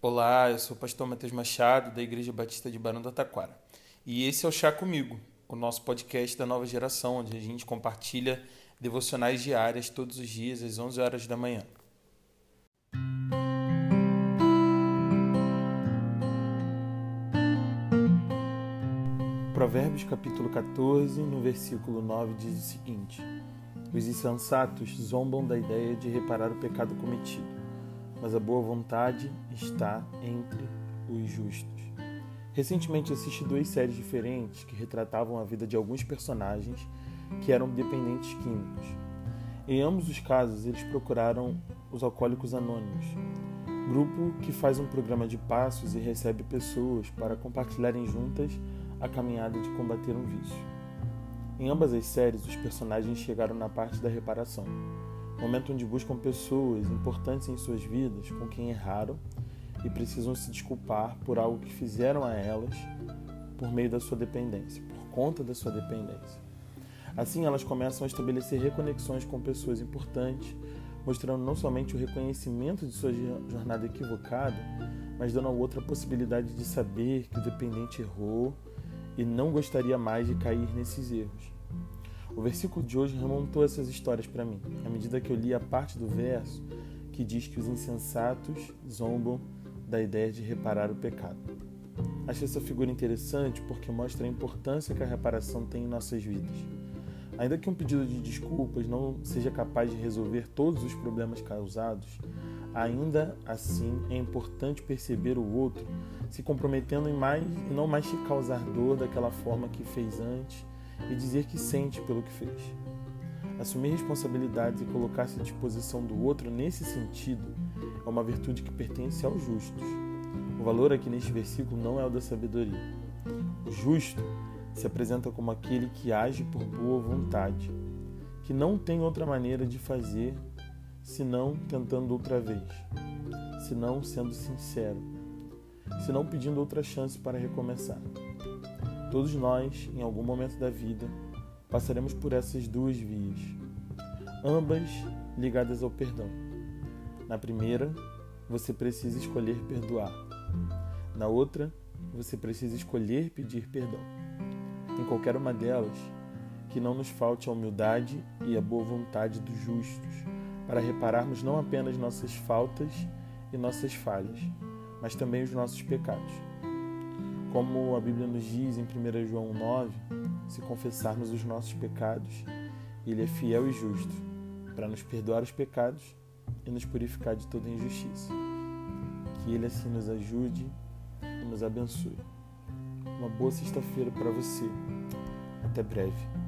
Olá, eu sou o pastor Matheus Machado, da Igreja Batista de Barão do Taquara. E esse é o Chá Comigo, o nosso podcast da nova geração, onde a gente compartilha devocionais diárias todos os dias às 11 horas da manhã. Provérbios capítulo 14, no versículo 9 diz o seguinte: Os insensatos zombam da ideia de reparar o pecado cometido mas a boa vontade está entre os justos. Recentemente assisti duas séries diferentes que retratavam a vida de alguns personagens que eram dependentes químicos. Em ambos os casos, eles procuraram os Alcoólicos Anônimos, grupo que faz um programa de passos e recebe pessoas para compartilharem juntas a caminhada de combater um vício. Em ambas as séries, os personagens chegaram na parte da reparação momento onde buscam pessoas importantes em suas vidas com quem erraram e precisam se desculpar por algo que fizeram a elas por meio da sua dependência, por conta da sua dependência. Assim, elas começam a estabelecer reconexões com pessoas importantes, mostrando não somente o reconhecimento de sua jornada equivocada, mas dando ao outro a possibilidade de saber que o dependente errou e não gostaria mais de cair nesses erros. O versículo de hoje remontou essas histórias para mim, à medida que eu li a parte do verso que diz que os insensatos zombam da ideia de reparar o pecado. Achei essa figura interessante porque mostra a importância que a reparação tem em nossas vidas. Ainda que um pedido de desculpas não seja capaz de resolver todos os problemas causados, ainda assim é importante perceber o outro se comprometendo em mais e não mais te causar dor daquela forma que fez antes e dizer que sente pelo que fez. Assumir responsabilidades e colocar-se à disposição do outro nesse sentido é uma virtude que pertence aos justos. O valor aqui neste versículo não é o da sabedoria. O justo se apresenta como aquele que age por boa vontade, que não tem outra maneira de fazer senão tentando outra vez, senão sendo sincero, senão pedindo outra chance para recomeçar. Todos nós, em algum momento da vida, passaremos por essas duas vias, ambas ligadas ao perdão. Na primeira, você precisa escolher perdoar. Na outra, você precisa escolher pedir perdão. Em qualquer uma delas, que não nos falte a humildade e a boa vontade dos justos para repararmos não apenas nossas faltas e nossas falhas, mas também os nossos pecados. Como a Bíblia nos diz em 1 João 9, se confessarmos os nossos pecados, Ele é fiel e justo para nos perdoar os pecados e nos purificar de toda injustiça. Que Ele assim nos ajude e nos abençoe. Uma boa sexta-feira para você. Até breve.